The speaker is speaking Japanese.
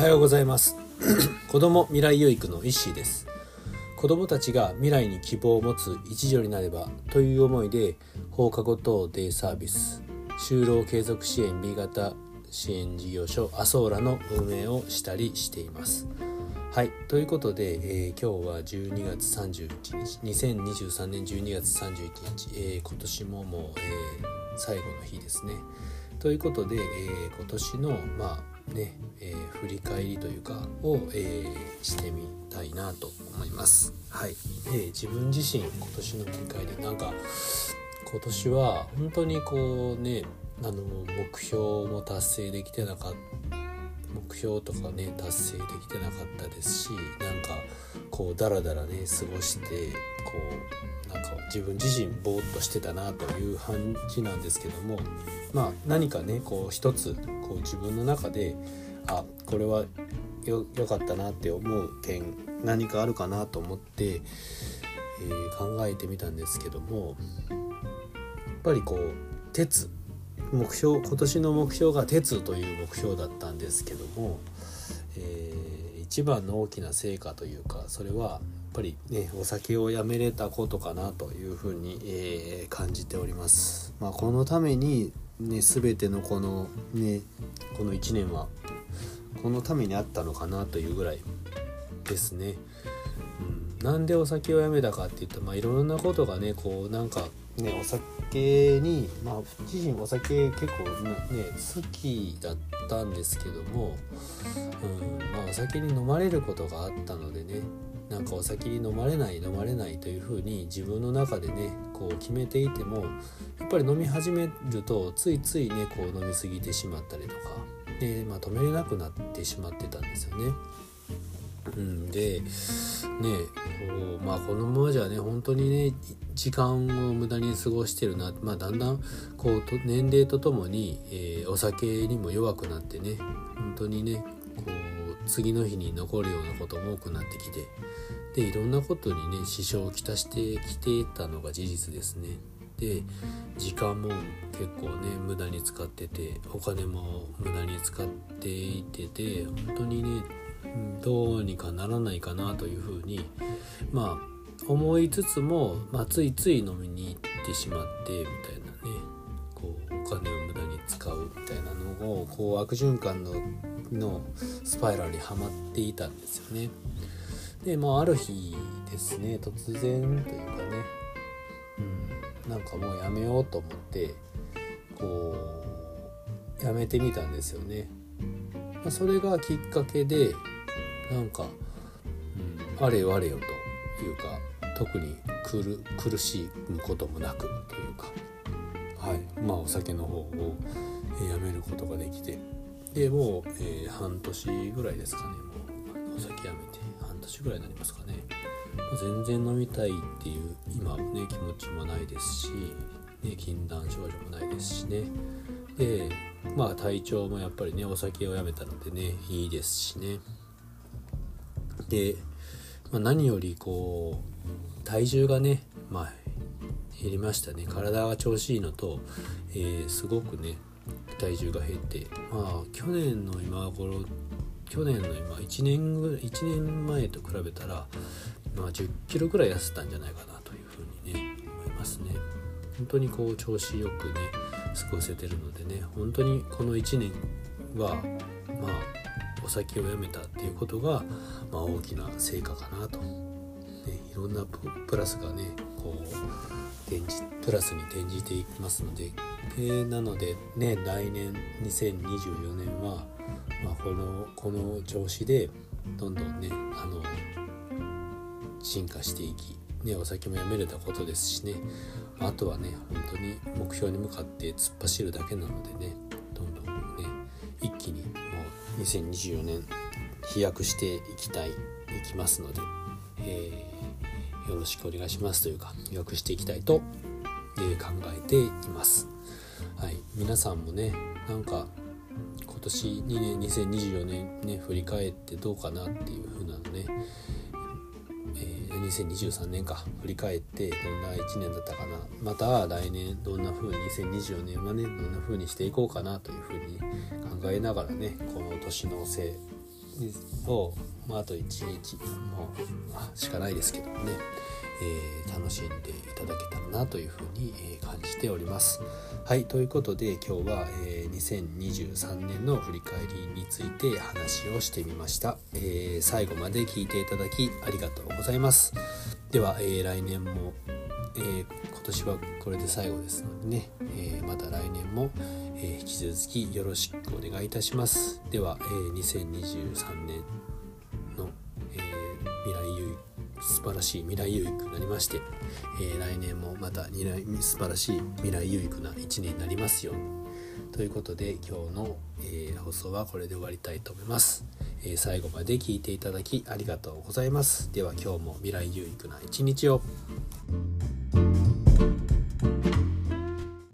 はようございます。子供未来養育のイッシーです。子供たちが未来に希望を持つ一助になればという思いで放課後等デイサービス就労継続支援 B 型支援事業所アソーラの運営をしたりしています。はい。ということで、えー、今日は12月31日2023年12月31日、えー、今年ももう、えー、最後の日ですね。ということで、えー、今年のまあね、えー、振り返りというかを、えー、してみたいなと思います。はい、えー、自分自身今年の振り返りなんか今年は本当にこうねあの目標も達成できてなかった目標とかね達成できてなかったですしなんかこうダラダラね過ごしてこうなんか自分自身ぼーっとしてたなという感じなんですけどもまあ何かねこう一つこう自分の中であこれはよ良かったなって思う点何かあるかなと思って、えー、考えてみたんですけどもやっぱりこう鉄目標今年の目標が鉄という目標だったんですけども、えー、一番の大きな成果というかそれはやっぱりねお酒をやめれたことかなというふうに、えー、感じております。まあ、このためにね全てのこのねこの1年はこのためにあったのかなというぐらいですね。なんでお酒をやめたかって言った、まあ、いろんなことがねこうなんかねお酒にまあ自身お酒結構ね好きだったんですけども、うんまあ、お酒に飲まれることがあったのでねなんかお酒に飲まれない飲まれないというふうに自分の中でねこう決めていてもやっぱり飲み始めるとついついねこう飲み過ぎてしまったりとかで、まあ、止めれなくなってしまってたんですよね。うん、でねこうまあこのままじゃね本当にね時間を無駄に過ごしてるな、まあ、だんだんこう年齢とともに、えー、お酒にも弱くなってね本当にねこう次の日に残るようなことも多くなってきてでいろんなことにね支障をきたしてきてたのが事実ですね。で時間も結構ね無駄に使っててお金も無駄に使っていてて本当にねどうにかならないかなというふうにまあ思いつつも、まあ、ついつい飲みに行ってしまってみたいなねこうお金を無駄に使うみたいなのをこう悪循環ののスパイラルにはまっていたんですよね。でまあある日ですね突然というかね、うん、なんかもうやめようと思ってこうやめてみたんですよね。ま、それがきっかけでなんか、うん、あれよあれよというか特に苦しむこともなくというか、はい。まあ、お酒の方をやめることができてでもう、えー、半年ぐらいですかね。もうお酒やめて半年ぐらいになりますかね。全然飲みたいっていう今ね気持ちもないですし、ね、禁断症状もないですしね。でまあ体調もやっぱりねお酒をやめたのでねいいですしね。で、まあ、何よりこう体重がね、まあ、減りましたね。体が調子いいのと、えー、すごくね体重が減ってまあ去年の今頃去年の今1年ぐらい1年前と比べたら、まあ、10キロぐらい痩せたんじゃないかなというふうにね思いますね。本当にこう調子よくね過ごせてるのでね本当にこの1年はまあお酒をやめたっていうことが、まあ、大きな成果かなと、ね、いろんなプラスがねこう転じプラスに転じていきますので、えー、なのでね来年2024年は、まあ、このこの調子でどんどんねあの進化していき、ね、お酒もやめれたことですしねあとはね本当に目標に向かって突っ走るだけなのでねどんどんね一気にもう2024年飛躍していきたいいきますので、えー、よろしくお願いしますというか飛躍していきたいと、えー、考えています。はい、皆さんもねなんか今年2年2024年ね振り返ってどうかなっていう風なのね、えー、2023年か振り返ってどんな1年だったかな。また来年どんな風に2024年はねどんな風にしていこうかなという風に考えながらねこの年のせいを、まあ、あと1日もしかないですけどもね、えー、楽しんでいただけたらなというふうに、え感じております。はいということで今日は、えー、2023年の振り返りについて話をしてみました、え、最後まで聞いていただきありがとうございます。では、え、来年も、えー、今年はこれで最後ですのでね、えまた来年も、え引き続きよろしくお願いいたします。では、え2023年の、え未来有素晴らしい未来有益になりまして、え、来年もまた未来素晴らしい未来有益な1年になりますように。ということで今日の、えー、放送はこれで終わりたいと思います、えー、最後まで聞いていただきありがとうございます。では今日も未来有益な一日を。